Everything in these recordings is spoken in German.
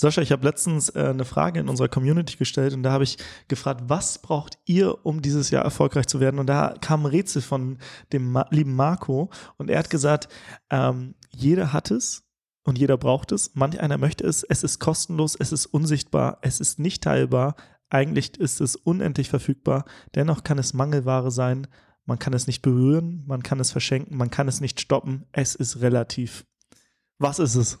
Sascha, ich habe letztens äh, eine Frage in unserer Community gestellt und da habe ich gefragt, was braucht ihr, um dieses Jahr erfolgreich zu werden? Und da kam ein Rätsel von dem Ma lieben Marco und er hat gesagt, ähm, jeder hat es und jeder braucht es. Manch einer möchte es. Es ist kostenlos, es ist unsichtbar, es ist nicht teilbar. Eigentlich ist es unendlich verfügbar. Dennoch kann es Mangelware sein. Man kann es nicht berühren, man kann es verschenken, man kann es nicht stoppen. Es ist relativ. Was ist es?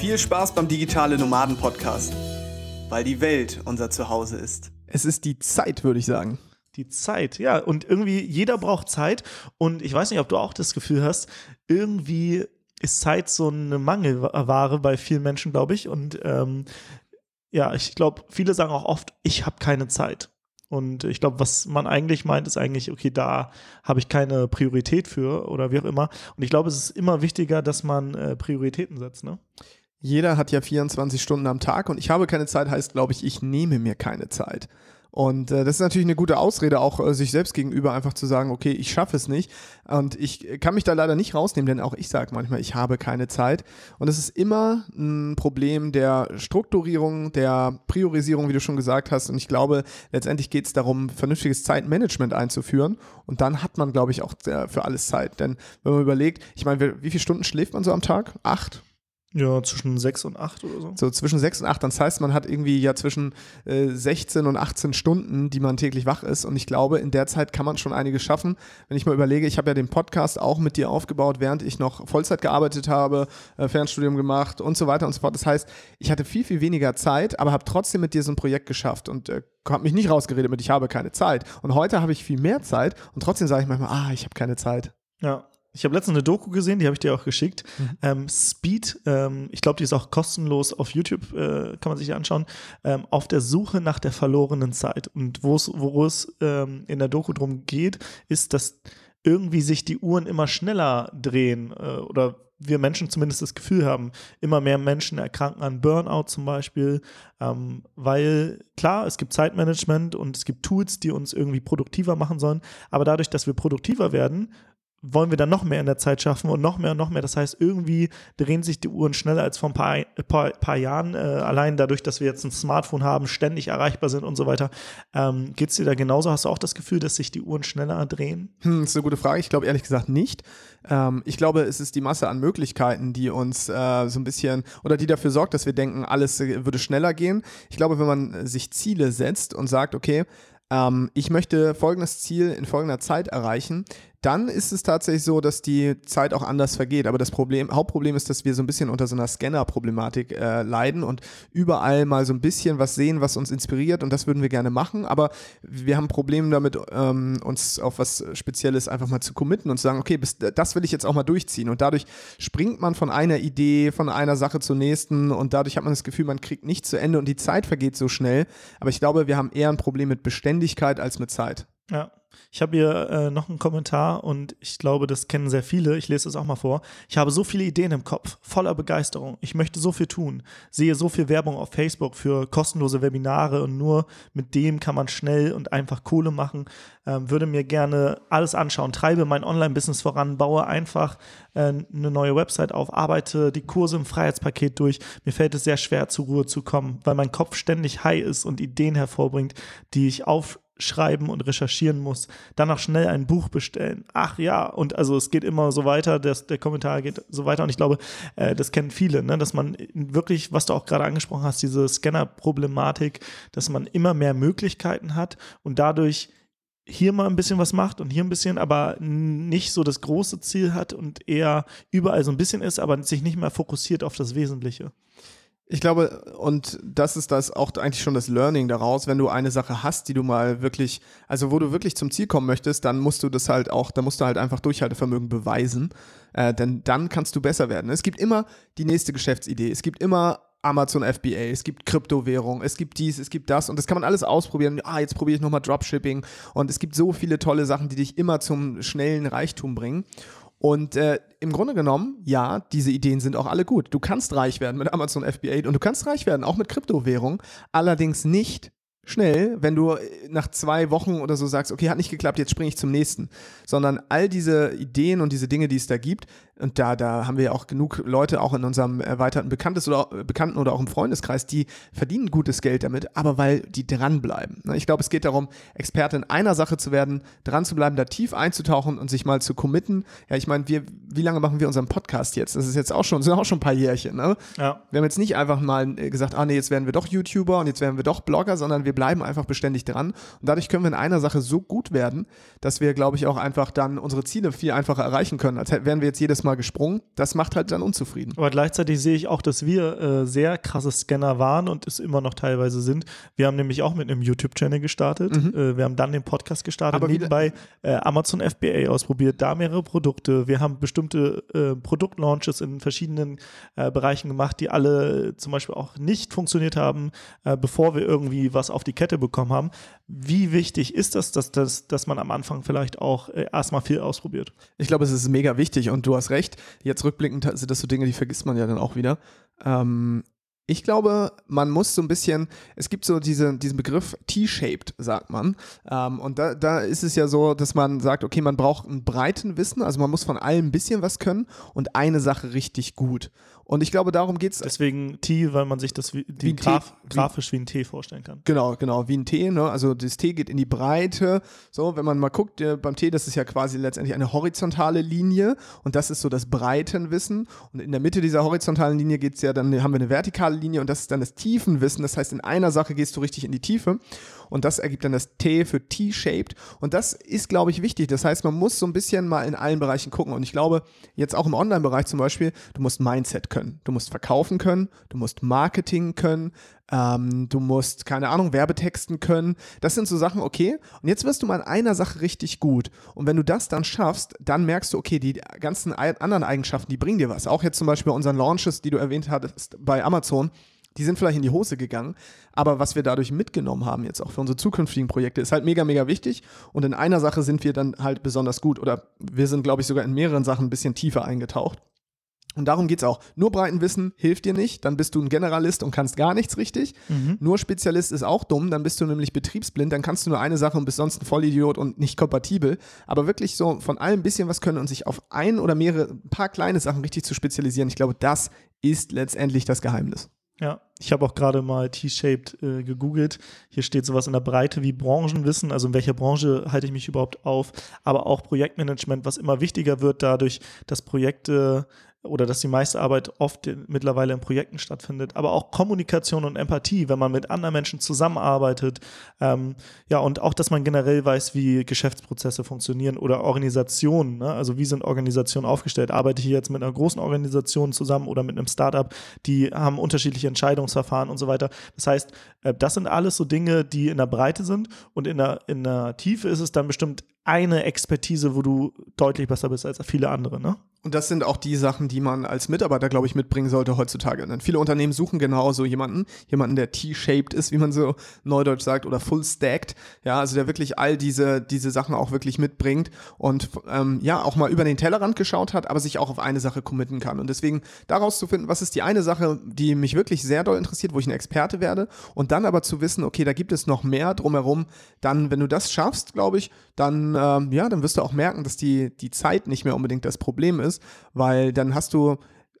Viel Spaß beim Digitale Nomaden Podcast, weil die Welt unser Zuhause ist. Es ist die Zeit, würde ich sagen. Die Zeit, ja. Und irgendwie jeder braucht Zeit. Und ich weiß nicht, ob du auch das Gefühl hast, irgendwie ist Zeit so eine Mangelware bei vielen Menschen, glaube ich. Und ähm, ja, ich glaube, viele sagen auch oft, ich habe keine Zeit. Und ich glaube, was man eigentlich meint, ist eigentlich, okay, da habe ich keine Priorität für oder wie auch immer. Und ich glaube, es ist immer wichtiger, dass man äh, Prioritäten setzt, ne? Jeder hat ja 24 Stunden am Tag und ich habe keine Zeit heißt, glaube ich, ich nehme mir keine Zeit. Und äh, das ist natürlich eine gute Ausrede, auch äh, sich selbst gegenüber einfach zu sagen, okay, ich schaffe es nicht. Und ich kann mich da leider nicht rausnehmen, denn auch ich sage manchmal, ich habe keine Zeit. Und es ist immer ein Problem der Strukturierung, der Priorisierung, wie du schon gesagt hast. Und ich glaube, letztendlich geht es darum, vernünftiges Zeitmanagement einzuführen. Und dann hat man, glaube ich, auch äh, für alles Zeit. Denn wenn man überlegt, ich meine, wie viele Stunden schläft man so am Tag? Acht? Ja, zwischen sechs und acht oder so. So zwischen sechs und acht. Das heißt, man hat irgendwie ja zwischen äh, 16 und 18 Stunden, die man täglich wach ist. Und ich glaube, in der Zeit kann man schon einiges schaffen. Wenn ich mal überlege, ich habe ja den Podcast auch mit dir aufgebaut, während ich noch Vollzeit gearbeitet habe, äh, Fernstudium gemacht und so weiter und so fort. Das heißt, ich hatte viel, viel weniger Zeit, aber habe trotzdem mit dir so ein Projekt geschafft und äh, habe mich nicht rausgeredet mit, ich habe keine Zeit. Und heute habe ich viel mehr Zeit und trotzdem sage ich manchmal, ah, ich habe keine Zeit. Ja, ich habe letztens eine Doku gesehen, die habe ich dir auch geschickt. Mhm. Ähm, Speed, ähm, ich glaube, die ist auch kostenlos auf YouTube, äh, kann man sich anschauen. Ähm, auf der Suche nach der verlorenen Zeit. Und worum es ähm, in der Doku drum geht, ist, dass irgendwie sich die Uhren immer schneller drehen äh, oder wir Menschen zumindest das Gefühl haben, immer mehr Menschen erkranken an Burnout zum Beispiel, ähm, weil klar, es gibt Zeitmanagement und es gibt Tools, die uns irgendwie produktiver machen sollen, aber dadurch, dass wir produktiver werden, wollen wir dann noch mehr in der Zeit schaffen und noch mehr und noch mehr. Das heißt, irgendwie drehen sich die Uhren schneller als vor ein paar, paar, paar Jahren. Äh, allein dadurch, dass wir jetzt ein Smartphone haben, ständig erreichbar sind und so weiter. Ähm, Geht es dir da genauso? Hast du auch das Gefühl, dass sich die Uhren schneller drehen? Hm, das ist eine gute Frage. Ich glaube ehrlich gesagt nicht. Ähm, ich glaube, es ist die Masse an Möglichkeiten, die uns äh, so ein bisschen oder die dafür sorgt, dass wir denken, alles äh, würde schneller gehen. Ich glaube, wenn man sich Ziele setzt und sagt, okay, ähm, ich möchte folgendes Ziel in folgender Zeit erreichen, dann ist es tatsächlich so, dass die Zeit auch anders vergeht. Aber das Problem, Hauptproblem ist, dass wir so ein bisschen unter so einer Scanner-Problematik äh, leiden und überall mal so ein bisschen was sehen, was uns inspiriert und das würden wir gerne machen. Aber wir haben Probleme damit, ähm, uns auf was Spezielles einfach mal zu committen und zu sagen, okay, bis, das will ich jetzt auch mal durchziehen. Und dadurch springt man von einer Idee, von einer Sache zur nächsten und dadurch hat man das Gefühl, man kriegt nicht zu Ende und die Zeit vergeht so schnell. Aber ich glaube, wir haben eher ein Problem mit Beständigkeit als mit Zeit. Ja. Ich habe hier äh, noch einen Kommentar und ich glaube, das kennen sehr viele. Ich lese es auch mal vor. Ich habe so viele Ideen im Kopf, voller Begeisterung. Ich möchte so viel tun, sehe so viel Werbung auf Facebook für kostenlose Webinare und nur mit dem kann man schnell und einfach Kohle machen. Ähm, würde mir gerne alles anschauen, treibe mein Online-Business voran, baue einfach äh, eine neue Website auf, arbeite die Kurse im Freiheitspaket durch. Mir fällt es sehr schwer, zur Ruhe zu kommen, weil mein Kopf ständig high ist und Ideen hervorbringt, die ich auf schreiben und recherchieren muss, danach schnell ein Buch bestellen. Ach ja, und also es geht immer so weiter, das, der Kommentar geht so weiter und ich glaube, äh, das kennen viele, ne, dass man wirklich, was du auch gerade angesprochen hast, diese Scanner-Problematik, dass man immer mehr Möglichkeiten hat und dadurch hier mal ein bisschen was macht und hier ein bisschen, aber nicht so das große Ziel hat und eher überall so ein bisschen ist, aber sich nicht mehr fokussiert auf das Wesentliche. Ich glaube, und das ist das auch eigentlich schon das Learning daraus, wenn du eine Sache hast, die du mal wirklich, also wo du wirklich zum Ziel kommen möchtest, dann musst du das halt auch, da musst du halt einfach Durchhaltevermögen beweisen, äh, denn dann kannst du besser werden. Es gibt immer die nächste Geschäftsidee, es gibt immer Amazon FBA, es gibt Kryptowährung, es gibt dies, es gibt das und das kann man alles ausprobieren. Ah, jetzt probiere ich nochmal Dropshipping und es gibt so viele tolle Sachen, die dich immer zum schnellen Reichtum bringen. Und äh, im Grunde genommen, ja, diese Ideen sind auch alle gut. Du kannst reich werden mit Amazon FBA und du kannst reich werden, auch mit Kryptowährung, allerdings nicht schnell, wenn du äh, nach zwei Wochen oder so sagst, okay, hat nicht geklappt, jetzt springe ich zum nächsten. Sondern all diese Ideen und diese Dinge, die es da gibt, und da, da haben wir ja auch genug Leute, auch in unserem erweiterten Bekanntes oder, äh, Bekannten oder auch im Freundeskreis, die verdienen gutes Geld damit, aber weil die dranbleiben. Ne, ich glaube, es geht darum, Experte in einer Sache zu werden, dran zu bleiben, da tief einzutauchen und sich mal zu committen. Ja, ich meine, wir, wie lange machen wir unseren Podcast jetzt? Das ist jetzt auch schon, sind auch schon ein paar Jährchen. Ne? Ja. Wir haben jetzt nicht einfach mal äh, gesagt, ah nee, jetzt werden wir doch YouTuber und jetzt werden wir doch Blogger, sondern wir bleiben einfach beständig dran. Und dadurch können wir in einer Sache so gut werden, dass wir, glaube ich, auch einfach dann unsere Ziele viel einfacher erreichen können, als wären wir jetzt jedes Mal gesprungen. Das macht halt dann unzufrieden. Aber gleichzeitig sehe ich auch, dass wir äh, sehr krasse Scanner waren und es immer noch teilweise sind. Wir haben nämlich auch mit einem YouTube-Channel gestartet. Mhm. Äh, wir haben dann den Podcast gestartet, Aber nebenbei äh, Amazon FBA ausprobiert, da mehrere Produkte. Wir haben bestimmte äh, Produktlaunches in verschiedenen äh, Bereichen gemacht, die alle zum Beispiel auch nicht funktioniert haben, äh, bevor wir irgendwie was auf die Kette bekommen haben. Wie wichtig ist das, dass, dass, dass man am Anfang vielleicht auch erstmal viel ausprobiert? Ich glaube, es ist mega wichtig und du hast recht recht. Jetzt rückblickend sind das so Dinge, die vergisst man ja dann auch wieder. Ähm, ich glaube, man muss so ein bisschen, es gibt so diese, diesen Begriff T-shaped, sagt man. Ähm, und da, da ist es ja so, dass man sagt, okay, man braucht einen breiten Wissen, also man muss von allem ein bisschen was können und eine Sache richtig gut. Und ich glaube, darum geht es. Deswegen T, weil man sich das wie, wie Graf, Tee, grafisch wie ein T vorstellen kann. Genau, genau, wie ein T. Ne? Also das T geht in die Breite. So, wenn man mal guckt, äh, beim T, das ist ja quasi letztendlich eine horizontale Linie und das ist so das Breitenwissen. Und in der Mitte dieser horizontalen Linie geht es ja, dann haben wir eine vertikale Linie und das ist dann das Tiefenwissen. Das heißt, in einer Sache gehst du richtig in die Tiefe und das ergibt dann das T für T-shaped und das ist, glaube ich, wichtig. Das heißt, man muss so ein bisschen mal in allen Bereichen gucken und ich glaube, jetzt auch im Online-Bereich zum Beispiel, du musst Mindset können, du musst verkaufen können, du musst Marketing können, ähm, du musst, keine Ahnung, Werbetexten können. Das sind so Sachen, okay. Und jetzt wirst du mal in einer Sache richtig gut. Und wenn du das dann schaffst, dann merkst du, okay, die ganzen anderen Eigenschaften, die bringen dir was. Auch jetzt zum Beispiel unseren Launches, die du erwähnt hattest bei Amazon die sind vielleicht in die Hose gegangen, aber was wir dadurch mitgenommen haben jetzt auch für unsere zukünftigen Projekte ist halt mega, mega wichtig und in einer Sache sind wir dann halt besonders gut oder wir sind, glaube ich, sogar in mehreren Sachen ein bisschen tiefer eingetaucht. Und darum geht es auch. Nur Breitenwissen hilft dir nicht, dann bist du ein Generalist und kannst gar nichts richtig. Mhm. Nur Spezialist ist auch dumm, dann bist du nämlich betriebsblind, dann kannst du nur eine Sache und bist sonst ein Vollidiot und nicht kompatibel. Aber wirklich so von allem ein bisschen was können und sich auf ein oder mehrere, ein paar kleine Sachen richtig zu spezialisieren, ich glaube, das ist letztendlich das Geheimnis. Ja, ich habe auch gerade mal T-shaped äh, gegoogelt. Hier steht sowas in der Breite wie Branchenwissen, also in welcher Branche halte ich mich überhaupt auf, aber auch Projektmanagement, was immer wichtiger wird dadurch, dass Projekte oder dass die meiste Arbeit oft mittlerweile in Projekten stattfindet, aber auch Kommunikation und Empathie, wenn man mit anderen Menschen zusammenarbeitet. Ähm, ja, und auch, dass man generell weiß, wie Geschäftsprozesse funktionieren oder Organisationen. Ne? Also wie sind Organisationen aufgestellt? Arbeite ich jetzt mit einer großen Organisation zusammen oder mit einem Startup? Die haben unterschiedliche Entscheidungsverfahren und so weiter. Das heißt, äh, das sind alles so Dinge, die in der Breite sind und in der, in der Tiefe ist es dann bestimmt eine Expertise, wo du deutlich besser bist als viele andere, ne? Und das sind auch die Sachen, die man als Mitarbeiter, glaube ich, mitbringen sollte heutzutage. Denn viele Unternehmen suchen genau so jemanden, jemanden, der T-shaped ist, wie man so neudeutsch sagt, oder full stacked. Ja, also der wirklich all diese, diese Sachen auch wirklich mitbringt und ähm, ja, auch mal über den Tellerrand geschaut hat, aber sich auch auf eine Sache committen kann. Und deswegen daraus zu finden, was ist die eine Sache, die mich wirklich sehr doll interessiert, wo ich ein Experte werde und dann aber zu wissen, okay, da gibt es noch mehr drumherum, dann, wenn du das schaffst, glaube ich, dann, ähm, ja, dann wirst du auch merken, dass die, die Zeit nicht mehr unbedingt das Problem ist, weil dann hast du,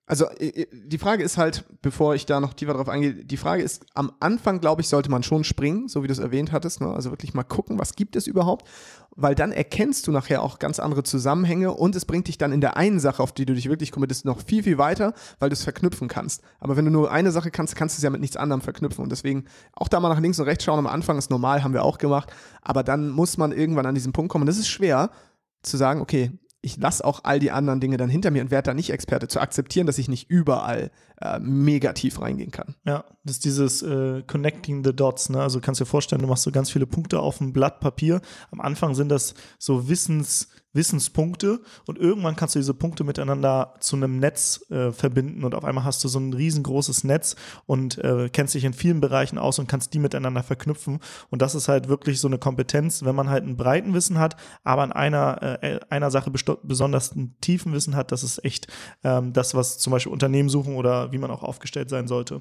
also die Frage ist halt, bevor ich da noch tiefer drauf eingehe, die Frage ist, am Anfang, glaube ich, sollte man schon springen, so wie du es erwähnt hattest, ne? also wirklich mal gucken, was gibt es überhaupt, weil dann erkennst du nachher auch ganz andere Zusammenhänge und es bringt dich dann in der einen Sache, auf die du dich wirklich committest, noch viel, viel weiter, weil du es verknüpfen kannst. Aber wenn du nur eine Sache kannst, kannst du es ja mit nichts anderem verknüpfen und deswegen auch da mal nach links und rechts schauen am Anfang ist normal, haben wir auch gemacht, aber dann muss man irgendwann an diesen Punkt kommen das ist schwer zu sagen, okay, ich lasse auch all die anderen Dinge dann hinter mir und werde da nicht Experte, zu akzeptieren, dass ich nicht überall äh, mega tief reingehen kann. Ja, das ist dieses äh, Connecting the Dots, ne? Also kannst du dir vorstellen, du machst so ganz viele Punkte auf ein Blatt Papier. Am Anfang sind das so Wissens, Wissenspunkte und irgendwann kannst du diese Punkte miteinander zu einem Netz äh, verbinden und auf einmal hast du so ein riesengroßes Netz und äh, kennst dich in vielen Bereichen aus und kannst die miteinander verknüpfen und das ist halt wirklich so eine Kompetenz, wenn man halt einen breiten Wissen hat, aber an einer, äh, einer Sache besonders einen tiefen Wissen hat, das ist echt ähm, das, was zum Beispiel Unternehmen suchen oder wie man auch aufgestellt sein sollte.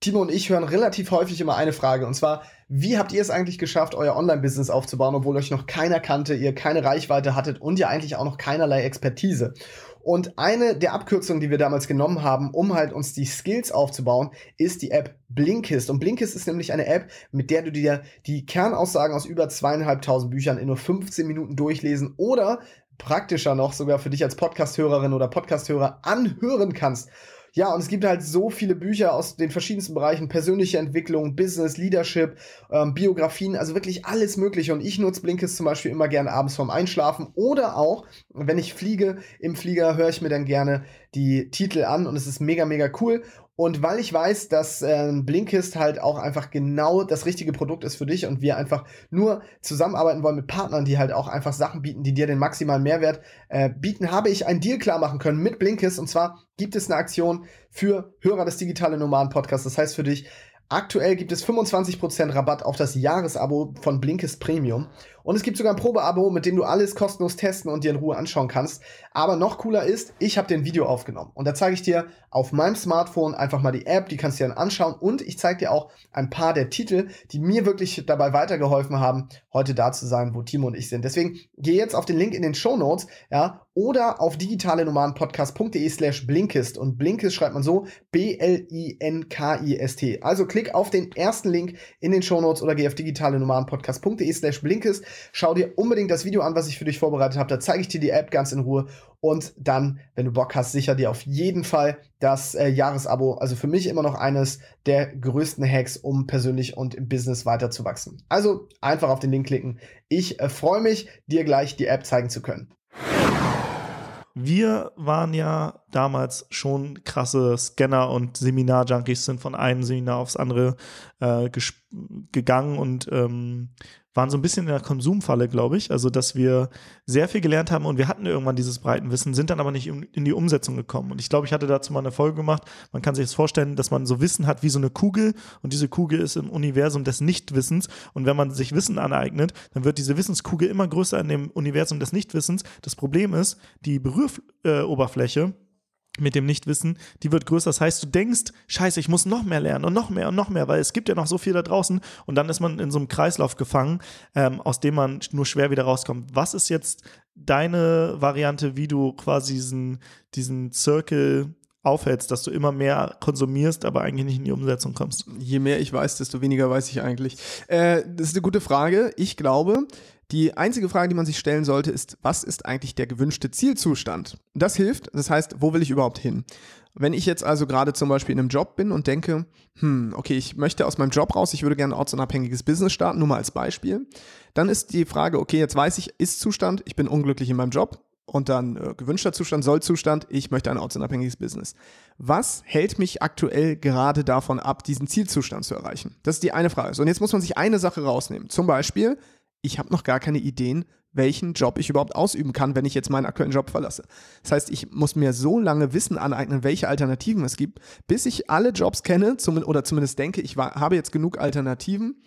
Timo und ich hören relativ häufig immer eine Frage und zwar, wie habt ihr es eigentlich geschafft, euer Online-Business aufzubauen, obwohl euch noch keiner kannte, ihr keine Reichweite hattet und ihr eigentlich auch noch keinerlei Expertise? Und eine der Abkürzungen, die wir damals genommen haben, um halt uns die Skills aufzubauen, ist die App Blinkist. Und Blinkist ist nämlich eine App, mit der du dir die Kernaussagen aus über zweieinhalbtausend Büchern in nur 15 Minuten durchlesen oder praktischer noch sogar für dich als Podcasthörerin oder Podcasthörer anhören kannst. Ja, und es gibt halt so viele Bücher aus den verschiedensten Bereichen, persönliche Entwicklung, Business, Leadership, ähm, Biografien, also wirklich alles Mögliche. Und ich nutze Blinkist zum Beispiel immer gerne abends vorm Einschlafen oder auch, wenn ich fliege, im Flieger höre ich mir dann gerne die Titel an und es ist mega, mega cool. Und weil ich weiß, dass äh, Blinkist halt auch einfach genau das richtige Produkt ist für dich und wir einfach nur zusammenarbeiten wollen mit Partnern, die halt auch einfach Sachen bieten, die dir den maximalen Mehrwert äh, bieten, habe ich einen Deal klar machen können mit Blinkist. Und zwar gibt es eine Aktion für Hörer des Digitale Nomaden Podcasts. Das heißt für dich, Aktuell gibt es 25% Rabatt auf das Jahresabo von Blinkist Premium. Und es gibt sogar ein Probeabo, mit dem du alles kostenlos testen und dir in Ruhe anschauen kannst. Aber noch cooler ist, ich habe den Video aufgenommen. Und da zeige ich dir auf meinem Smartphone einfach mal die App, die kannst du dir dann anschauen. Und ich zeige dir auch ein paar der Titel, die mir wirklich dabei weitergeholfen haben, heute da zu sein, wo Timo und ich sind. Deswegen geh jetzt auf den Link in den Show Notes, ja, oder auf digitalenomadenpodcast.de slash Blinkist. Und Blinkist schreibt man so B-L-I-N-K-I-S-T. Also klick auf den ersten Link in den Show Notes oder geh auf digitalenomadenpodcast.de slash Blinkist. Schau dir unbedingt das Video an, was ich für dich vorbereitet habe. Da zeige ich dir die App ganz in Ruhe. Und dann, wenn du Bock hast, sicher dir auf jeden Fall das äh, Jahresabo. Also für mich immer noch eines der größten Hacks, um persönlich und im Business weiterzuwachsen. Also einfach auf den Link klicken. Ich äh, freue mich, dir gleich die App zeigen zu können. Wir waren ja damals schon krasse Scanner und Seminar-Junkies, sind von einem Seminar aufs andere äh, gegangen und ähm, waren so ein bisschen in der Konsumfalle, glaube ich. Also, dass wir sehr viel gelernt haben und wir hatten irgendwann dieses Breitenwissen, sind dann aber nicht in die Umsetzung gekommen. Und ich glaube, ich hatte dazu mal eine Folge gemacht. Man kann sich das vorstellen, dass man so Wissen hat wie so eine Kugel und diese Kugel ist im Universum des Nichtwissens. Und wenn man sich Wissen aneignet, dann wird diese Wissenskugel immer größer in dem Universum des Nichtwissens. Das Problem ist, die Berühroberfläche, äh, mit dem Nichtwissen, die wird größer. Das heißt, du denkst, scheiße, ich muss noch mehr lernen und noch mehr und noch mehr, weil es gibt ja noch so viel da draußen. Und dann ist man in so einem Kreislauf gefangen, ähm, aus dem man nur schwer wieder rauskommt. Was ist jetzt deine Variante, wie du quasi diesen, diesen Circle aufhältst, dass du immer mehr konsumierst, aber eigentlich nicht in die Umsetzung kommst? Je mehr ich weiß, desto weniger weiß ich eigentlich. Äh, das ist eine gute Frage. Ich glaube, die einzige Frage, die man sich stellen sollte, ist, was ist eigentlich der gewünschte Zielzustand? Das hilft, das heißt, wo will ich überhaupt hin? Wenn ich jetzt also gerade zum Beispiel in einem Job bin und denke, hm, okay, ich möchte aus meinem Job raus, ich würde gerne ein ortsunabhängiges Business starten, nur mal als Beispiel, dann ist die Frage, okay, jetzt weiß ich, ist Zustand, ich bin unglücklich in meinem Job, und dann äh, gewünschter Zustand, Sollzustand, ich möchte ein ortsunabhängiges Business. Was hält mich aktuell gerade davon ab, diesen Zielzustand zu erreichen? Das ist die eine Frage. So, und jetzt muss man sich eine Sache rausnehmen. Zum Beispiel, ich habe noch gar keine Ideen, welchen Job ich überhaupt ausüben kann, wenn ich jetzt meinen aktuellen Job verlasse. Das heißt, ich muss mir so lange Wissen aneignen, welche Alternativen es gibt, bis ich alle Jobs kenne zum, oder zumindest denke, ich war, habe jetzt genug Alternativen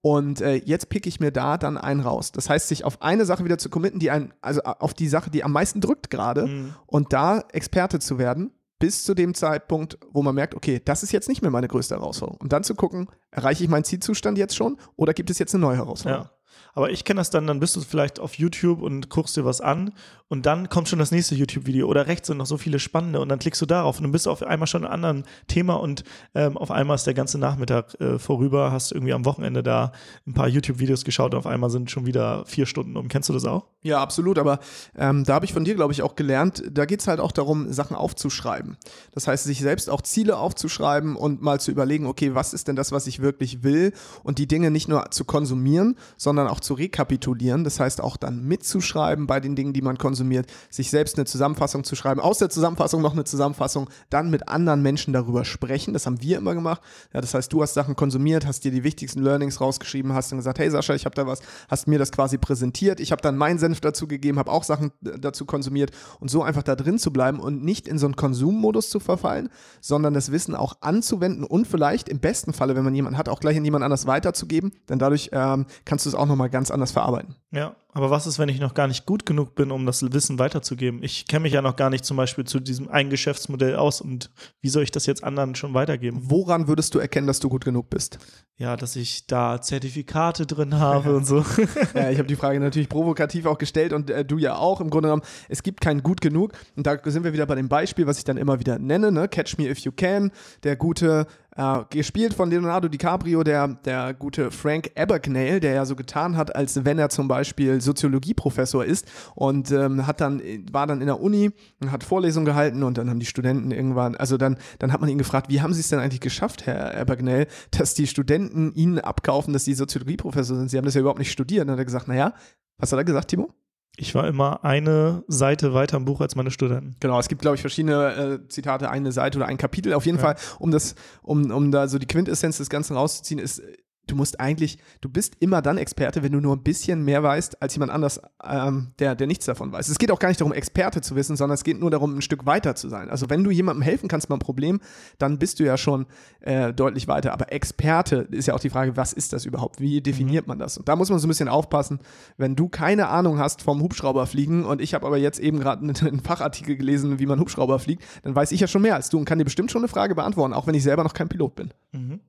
und äh, jetzt picke ich mir da dann einen raus. Das heißt, sich auf eine Sache wieder zu committen, die einen, also auf die Sache, die am meisten drückt gerade mhm. und da Experte zu werden, bis zu dem Zeitpunkt, wo man merkt, okay, das ist jetzt nicht mehr meine größte Herausforderung. Und dann zu gucken, erreiche ich meinen Zielzustand jetzt schon oder gibt es jetzt eine neue Herausforderung? Ja. Aber ich kenne das dann, dann bist du vielleicht auf YouTube und guckst dir was an und dann kommt schon das nächste YouTube-Video oder rechts sind noch so viele spannende und dann klickst du darauf und dann bist du auf einmal schon in einem anderen Thema und ähm, auf einmal ist der ganze Nachmittag äh, vorüber, hast irgendwie am Wochenende da ein paar YouTube-Videos geschaut und auf einmal sind schon wieder vier Stunden um. Kennst du das auch? Ja, absolut, aber ähm, da habe ich von dir, glaube ich, auch gelernt, da geht es halt auch darum, Sachen aufzuschreiben. Das heißt, sich selbst auch Ziele aufzuschreiben und mal zu überlegen, okay, was ist denn das, was ich wirklich will und die Dinge nicht nur zu konsumieren, sondern auch zu rekapitulieren. Das heißt auch dann mitzuschreiben bei den Dingen, die man konsumiert, sich selbst eine Zusammenfassung zu schreiben, aus der Zusammenfassung noch eine Zusammenfassung, dann mit anderen Menschen darüber sprechen. Das haben wir immer gemacht. Ja, das heißt, du hast Sachen konsumiert, hast dir die wichtigsten Learnings rausgeschrieben, hast dann gesagt, hey Sascha, ich habe da was, hast mir das quasi präsentiert. Ich habe dann meinen Senf dazu gegeben, habe auch Sachen dazu konsumiert und so einfach da drin zu bleiben und nicht in so einen Konsummodus zu verfallen, sondern das Wissen auch anzuwenden und vielleicht im besten Falle, wenn man jemanden hat, auch gleich an jemand anders weiterzugeben, denn dadurch ähm, kannst du es auch nochmal ganz anders verarbeiten. Ja, aber was ist, wenn ich noch gar nicht gut genug bin, um das Wissen weiterzugeben? Ich kenne mich ja noch gar nicht zum Beispiel zu diesem einen Geschäftsmodell aus und wie soll ich das jetzt anderen schon weitergeben? Woran würdest du erkennen, dass du gut genug bist? Ja, dass ich da Zertifikate drin habe und so. ja, ich habe die Frage natürlich provokativ auch gestellt und äh, du ja auch. Im Grunde genommen, es gibt kein gut genug. Und da sind wir wieder bei dem Beispiel, was ich dann immer wieder nenne, ne? Catch Me If You Can, der gute äh, gespielt von Leonardo DiCaprio, der, der gute Frank Abagnale, der ja so getan hat, als wenn er zum Beispiel Soziologieprofessor ist und ähm, hat dann, war dann in der Uni und hat Vorlesungen gehalten und dann haben die Studenten irgendwann, also dann, dann hat man ihn gefragt, wie haben Sie es denn eigentlich geschafft, Herr Abagnale, dass die Studenten Ihnen abkaufen, dass Sie Soziologieprofessor sind? Sie haben das ja überhaupt nicht studiert. Und dann hat er gesagt, naja, was hat er gesagt, Timo? Ich war immer eine Seite weiter im Buch als meine Studenten. Genau, es gibt, glaube ich, verschiedene äh, Zitate, eine Seite oder ein Kapitel. Auf jeden ja. Fall, um das, um, um da so die Quintessenz des Ganzen rauszuziehen, ist du musst eigentlich, du bist immer dann Experte, wenn du nur ein bisschen mehr weißt als jemand anders, ähm, der, der nichts davon weiß. Es geht auch gar nicht darum, Experte zu wissen, sondern es geht nur darum, ein Stück weiter zu sein. Also wenn du jemandem helfen kannst beim Problem, dann bist du ja schon äh, deutlich weiter. Aber Experte ist ja auch die Frage, was ist das überhaupt? Wie definiert mhm. man das? Und da muss man so ein bisschen aufpassen, wenn du keine Ahnung hast vom Hubschrauberfliegen und ich habe aber jetzt eben gerade einen, einen Fachartikel gelesen, wie man Hubschrauber fliegt, dann weiß ich ja schon mehr als du und kann dir bestimmt schon eine Frage beantworten, auch wenn ich selber noch kein Pilot bin. Mhm.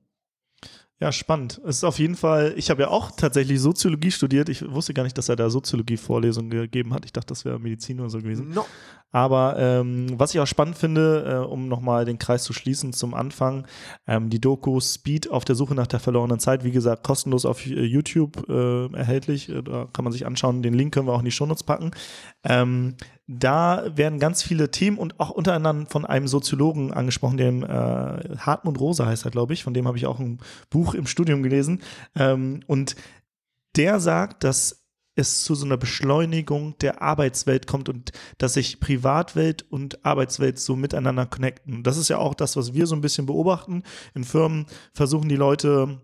Ja, spannend. Es ist auf jeden Fall, ich habe ja auch tatsächlich Soziologie studiert. Ich wusste gar nicht, dass er da Soziologie-Vorlesungen gegeben hat. Ich dachte, das wäre Medizin oder so gewesen. No. Aber ähm, was ich auch spannend finde, äh, um nochmal den Kreis zu schließen zum Anfang, ähm, die Doku Speed auf der Suche nach der verlorenen Zeit, wie gesagt, kostenlos auf äh, YouTube äh, erhältlich. Äh, da kann man sich anschauen. Den Link können wir auch in die Shownotes packen. Ähm, da werden ganz viele Themen und auch unter anderem von einem Soziologen angesprochen, dem äh, Hartmut Rosa heißt er, glaube ich. Von dem habe ich auch ein Buch im Studium gelesen. Ähm, und der sagt, dass es zu so einer Beschleunigung der Arbeitswelt kommt und dass sich Privatwelt und Arbeitswelt so miteinander connecten. Das ist ja auch das, was wir so ein bisschen beobachten. In Firmen versuchen die Leute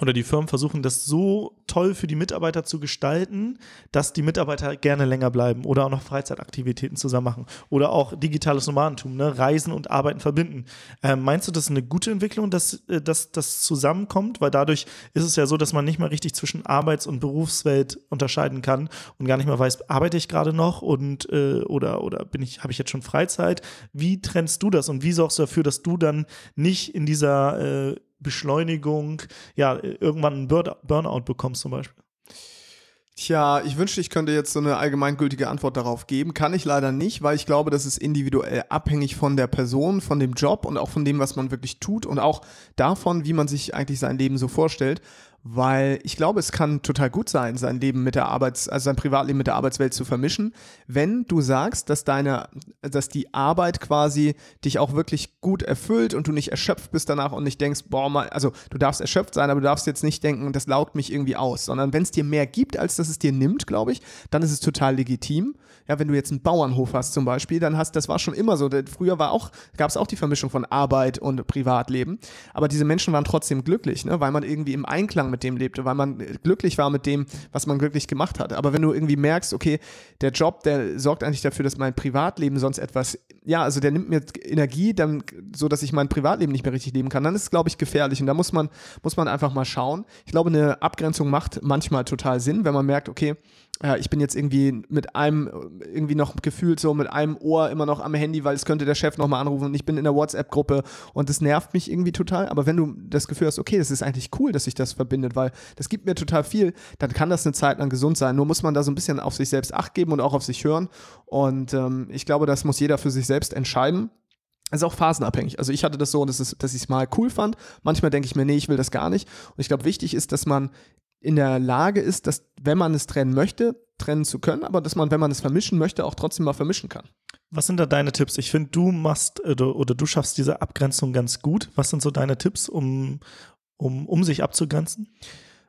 oder die Firmen versuchen das so toll für die Mitarbeiter zu gestalten, dass die Mitarbeiter gerne länger bleiben oder auch noch Freizeitaktivitäten zusammen machen oder auch digitales Nomadentum, ne? Reisen und Arbeiten verbinden. Ähm, meinst du, das ist eine gute Entwicklung, dass, äh, dass das zusammenkommt? Weil dadurch ist es ja so, dass man nicht mal richtig zwischen Arbeits- und Berufswelt unterscheiden kann und gar nicht mehr weiß, arbeite ich gerade noch und äh, oder oder bin ich, habe ich jetzt schon Freizeit? Wie trennst du das und wie sorgst du dafür, dass du dann nicht in dieser äh, Beschleunigung, ja, irgendwann einen Burnout bekommst zum Beispiel? Tja, ich wünschte, ich könnte jetzt so eine allgemeingültige Antwort darauf geben. Kann ich leider nicht, weil ich glaube, das ist individuell abhängig von der Person, von dem Job und auch von dem, was man wirklich tut und auch davon, wie man sich eigentlich sein Leben so vorstellt weil ich glaube, es kann total gut sein, sein Leben mit der Arbeits-, also sein Privatleben mit der Arbeitswelt zu vermischen, wenn du sagst, dass deine, dass die Arbeit quasi dich auch wirklich gut erfüllt und du nicht erschöpft bist danach und nicht denkst, boah, mal, also du darfst erschöpft sein, aber du darfst jetzt nicht denken, das laugt mich irgendwie aus, sondern wenn es dir mehr gibt, als dass es dir nimmt, glaube ich, dann ist es total legitim. Ja, wenn du jetzt einen Bauernhof hast zum Beispiel, dann hast, das war schon immer so. Früher war auch, gab es auch die Vermischung von Arbeit und Privatleben, aber diese Menschen waren trotzdem glücklich, ne, weil man irgendwie im Einklang mit dem lebte, weil man glücklich war mit dem, was man glücklich gemacht hat. Aber wenn du irgendwie merkst, okay, der Job, der sorgt eigentlich dafür, dass mein Privatleben sonst etwas, ja, also der nimmt mir Energie, dann, so dass ich mein Privatleben nicht mehr richtig leben kann, dann ist es, glaube ich, gefährlich. Und da muss man, muss man einfach mal schauen. Ich glaube, eine Abgrenzung macht manchmal total Sinn, wenn man merkt, okay, ja, ich bin jetzt irgendwie mit einem, irgendwie noch gefühlt so mit einem Ohr immer noch am Handy, weil es könnte der Chef nochmal anrufen und ich bin in der WhatsApp-Gruppe und das nervt mich irgendwie total. Aber wenn du das Gefühl hast, okay, das ist eigentlich cool, dass sich das verbindet, weil das gibt mir total viel, dann kann das eine Zeit lang gesund sein. Nur muss man da so ein bisschen auf sich selbst Acht geben und auch auf sich hören. Und ähm, ich glaube, das muss jeder für sich selbst entscheiden. Es ist auch phasenabhängig. Also ich hatte das so, dass, es, dass ich es mal cool fand. Manchmal denke ich mir, nee, ich will das gar nicht. Und ich glaube, wichtig ist, dass man in der Lage ist, dass, wenn man es trennen möchte, trennen zu können, aber dass man, wenn man es vermischen möchte, auch trotzdem mal vermischen kann. Was sind da deine Tipps? Ich finde, du machst oder, äh, oder, du schaffst diese Abgrenzung ganz gut. Was sind so deine Tipps, um, um, um sich abzugrenzen?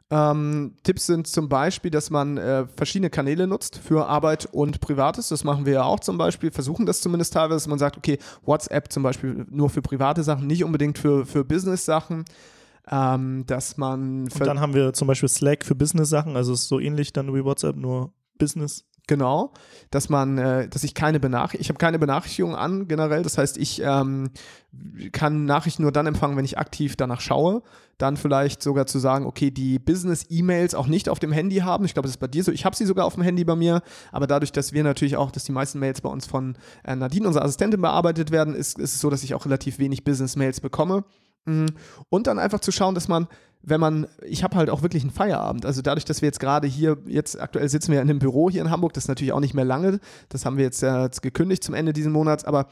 Ähm, Tipps sind zum Beispiel, dass man äh, verschiedene Kanäle nutzt für Arbeit und Privates. Das machen wir ja auch zum Beispiel, versuchen das zumindest teilweise, dass man sagt, okay, WhatsApp zum Beispiel nur für private Sachen, nicht unbedingt für, für Business-Sachen. Ähm, dass man. Und dann haben wir zum Beispiel Slack für Business-Sachen, also ist so ähnlich dann wie WhatsApp, nur Business. Genau, dass man, äh, dass ich keine Benachrichtigung, ich habe keine Benachrichtigung an generell. Das heißt, ich ähm, kann Nachrichten nur dann empfangen, wenn ich aktiv danach schaue. Dann vielleicht sogar zu sagen, okay, die Business-E-Mails auch nicht auf dem Handy haben. Ich glaube, das ist bei dir so. Ich habe sie sogar auf dem Handy bei mir, aber dadurch, dass wir natürlich auch, dass die meisten Mails bei uns von äh, Nadine, unserer Assistentin, bearbeitet werden, ist, ist es so, dass ich auch relativ wenig Business-Mails bekomme. Mhm. Und dann einfach zu schauen, dass man, wenn man, ich habe halt auch wirklich einen Feierabend. Also dadurch, dass wir jetzt gerade hier, jetzt aktuell sitzen wir in einem Büro hier in Hamburg, das ist natürlich auch nicht mehr lange. Das haben wir jetzt, äh, jetzt gekündigt zum Ende dieses Monats, aber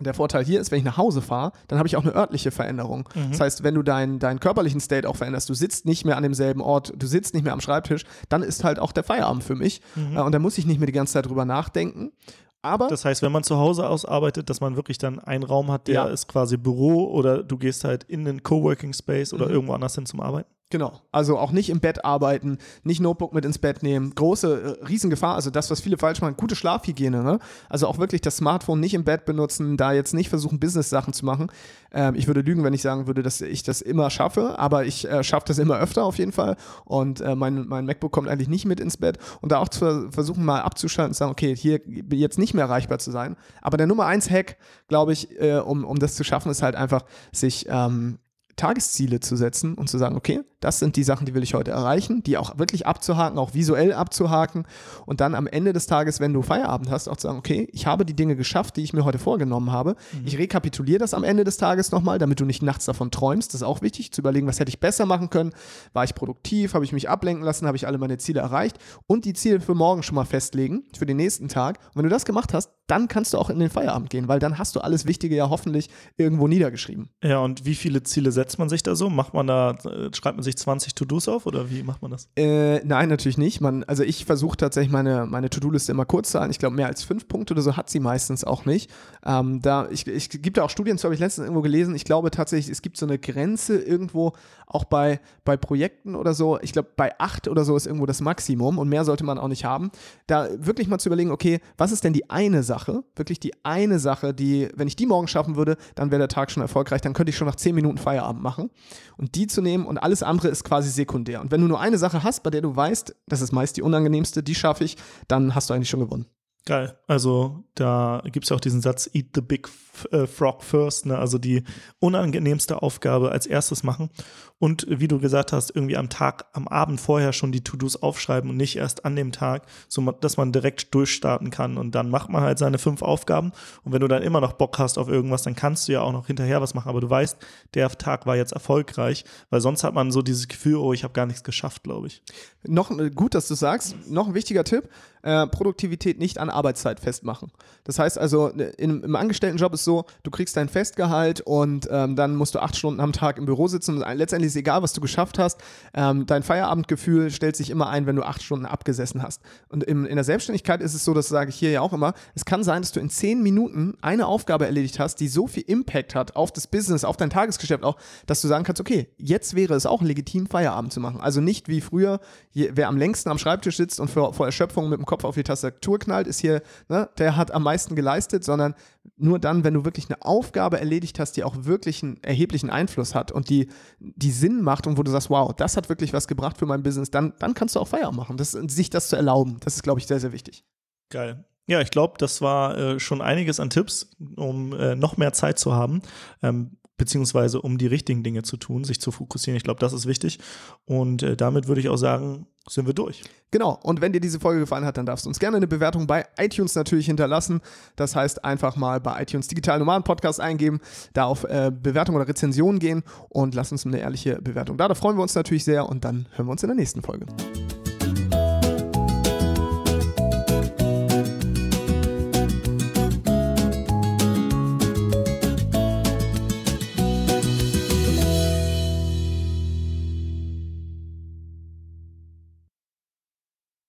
der Vorteil hier ist, wenn ich nach Hause fahre, dann habe ich auch eine örtliche Veränderung. Mhm. Das heißt, wenn du deinen dein körperlichen State auch veränderst, du sitzt nicht mehr an demselben Ort, du sitzt nicht mehr am Schreibtisch, dann ist halt auch der Feierabend für mich. Mhm. Äh, und da muss ich nicht mehr die ganze Zeit drüber nachdenken. Aber das heißt, wenn man zu Hause ausarbeitet, dass man wirklich dann einen Raum hat, der ja. ist quasi Büro oder du gehst halt in den Coworking Space oder mhm. irgendwo anders hin zum Arbeiten. Genau. Also auch nicht im Bett arbeiten, nicht Notebook mit ins Bett nehmen. Große äh, Riesengefahr. Also das, was viele falsch machen, gute Schlafhygiene. Ne? Also auch wirklich das Smartphone nicht im Bett benutzen, da jetzt nicht versuchen, Business-Sachen zu machen. Ähm, ich würde lügen, wenn ich sagen würde, dass ich das immer schaffe, aber ich äh, schaffe das immer öfter auf jeden Fall. Und äh, mein, mein MacBook kommt eigentlich nicht mit ins Bett. Und da auch zu versuchen, mal abzuschalten und zu sagen, okay, hier jetzt nicht mehr erreichbar zu sein. Aber der Nummer eins Hack, glaube ich, äh, um, um das zu schaffen, ist halt einfach, sich ähm, Tagesziele zu setzen und zu sagen, okay, das sind die Sachen, die will ich heute erreichen, die auch wirklich abzuhaken, auch visuell abzuhaken und dann am Ende des Tages, wenn du Feierabend hast, auch zu sagen, okay, ich habe die Dinge geschafft, die ich mir heute vorgenommen habe. Mhm. Ich rekapituliere das am Ende des Tages nochmal, damit du nicht nachts davon träumst. Das ist auch wichtig, zu überlegen, was hätte ich besser machen können. War ich produktiv? Habe ich mich ablenken lassen? Habe ich alle meine Ziele erreicht? Und die Ziele für morgen schon mal festlegen, für den nächsten Tag. Und wenn du das gemacht hast, dann kannst du auch in den Feierabend gehen, weil dann hast du alles Wichtige ja hoffentlich irgendwo niedergeschrieben. Ja, und wie viele Ziele setzt man sich da so? Macht man da, äh, schreibt man sich 20 To-Dos auf oder wie macht man das? Äh, nein, natürlich nicht. Man, also ich versuche tatsächlich meine, meine To-Do-Liste immer kurz zu halten. Ich glaube, mehr als fünf Punkte oder so hat sie meistens auch nicht. Ähm, da, ich, ich gibt da auch Studien zu, habe ich letztens irgendwo gelesen. Ich glaube tatsächlich, es gibt so eine Grenze irgendwo, auch bei, bei Projekten oder so. Ich glaube, bei acht oder so ist irgendwo das Maximum und mehr sollte man auch nicht haben. Da wirklich mal zu überlegen, okay, was ist denn die eine Sache, wirklich die eine Sache, die, wenn ich die morgen schaffen würde, dann wäre der Tag schon erfolgreich, dann könnte ich schon nach zehn Minuten Feierabend machen. Und die zu nehmen und alles andere ist quasi sekundär. Und wenn du nur eine Sache hast, bei der du weißt, das ist meist die unangenehmste, die schaffe ich, dann hast du eigentlich schon gewonnen. Geil. Also da gibt es ja auch diesen Satz, eat the big äh, frog first, ne? also die unangenehmste Aufgabe als erstes machen. Und wie du gesagt hast, irgendwie am Tag, am Abend vorher schon die To-Dos aufschreiben und nicht erst an dem Tag, so dass man direkt durchstarten kann. Und dann macht man halt seine fünf Aufgaben. Und wenn du dann immer noch Bock hast auf irgendwas, dann kannst du ja auch noch hinterher was machen. Aber du weißt, der Tag war jetzt erfolgreich, weil sonst hat man so dieses Gefühl, oh, ich habe gar nichts geschafft, glaube ich. Noch äh, gut, dass du sagst. Noch ein wichtiger Tipp: äh, Produktivität nicht an Arbeitszeit festmachen. Das heißt also, in, im Angestelltenjob ist so, du kriegst dein Festgehalt und ähm, dann musst du acht Stunden am Tag im Büro sitzen und letztendlich ist egal, was du geschafft hast. Ähm, dein Feierabendgefühl stellt sich immer ein, wenn du acht Stunden abgesessen hast. Und im, in der Selbstständigkeit ist es so, das sage ich hier ja auch immer, es kann sein, dass du in zehn Minuten eine Aufgabe erledigt hast, die so viel Impact hat auf das Business, auf dein Tagesgeschäft auch, dass du sagen kannst, okay, jetzt wäre es auch legitim, Feierabend zu machen. Also nicht wie früher, wer am längsten am Schreibtisch sitzt und vor, vor Erschöpfung mit dem Kopf auf die Tastatur knallt, ist hier, ne, der hat am meisten geleistet, sondern nur dann, wenn du wirklich eine Aufgabe erledigt hast, die auch wirklich einen erheblichen Einfluss hat und die, die Sinn macht und wo du sagst, wow, das hat wirklich was gebracht für mein Business, dann, dann kannst du auch Feierabend machen. Das, sich das zu erlauben, das ist, glaube ich, sehr, sehr wichtig. Geil. Ja, ich glaube, das war äh, schon einiges an Tipps, um äh, noch mehr Zeit zu haben. Ähm, beziehungsweise um die richtigen Dinge zu tun, sich zu fokussieren. Ich glaube, das ist wichtig. Und äh, damit würde ich auch sagen, sind wir durch. Genau. Und wenn dir diese Folge gefallen hat, dann darfst du uns gerne eine Bewertung bei iTunes natürlich hinterlassen. Das heißt, einfach mal bei iTunes Digital Nomaden Podcast eingeben, da auf äh, Bewertung oder Rezension gehen und lass uns eine ehrliche Bewertung da. Da freuen wir uns natürlich sehr und dann hören wir uns in der nächsten Folge.